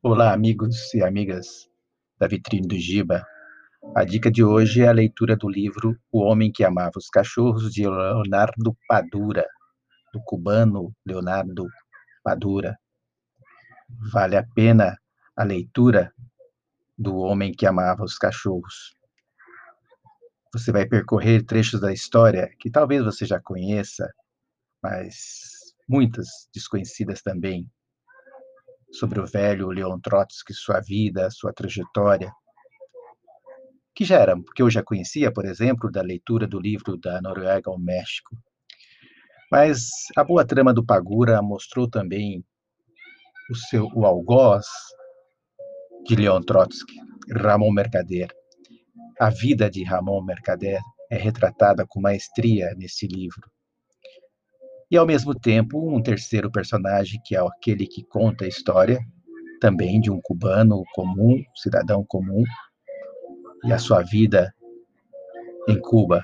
Olá, amigos e amigas da Vitrine do Giba. A dica de hoje é a leitura do livro O Homem que Amava os Cachorros, de Leonardo Padura, do cubano Leonardo Padura. Vale a pena a leitura do Homem que Amava os Cachorros. Você vai percorrer trechos da história que talvez você já conheça, mas muitas desconhecidas também sobre o velho Leon Trotsky, sua vida, sua trajetória, que já era, que eu já conhecia, por exemplo, da leitura do livro da Noruega ao México. Mas a boa trama do Pagura mostrou também o seu o algoz de Leon Trotsky, Ramon Mercader. A vida de Ramon Mercader é retratada com maestria nesse livro e ao mesmo tempo um terceiro personagem que é aquele que conta a história também de um cubano comum, cidadão comum e a sua vida em Cuba.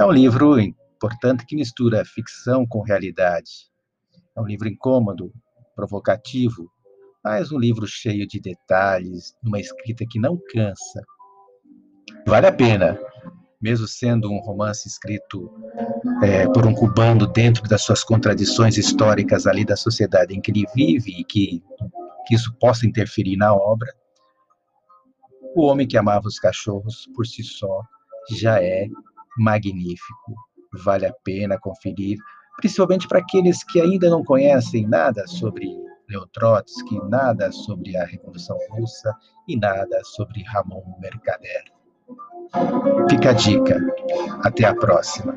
É um livro importante que mistura ficção com realidade. É um livro incômodo, provocativo, mas um livro cheio de detalhes, uma escrita que não cansa. Vale a pena mesmo sendo um romance escrito é, por um cubano dentro das suas contradições históricas ali da sociedade em que ele vive e que, que isso possa interferir na obra, O Homem que Amava os Cachorros, por si só, já é magnífico. Vale a pena conferir, principalmente para aqueles que ainda não conhecem nada sobre Leo Trotsky, nada sobre a Revolução Russa e nada sobre Ramon Mercader. Fica a dica. Até a próxima.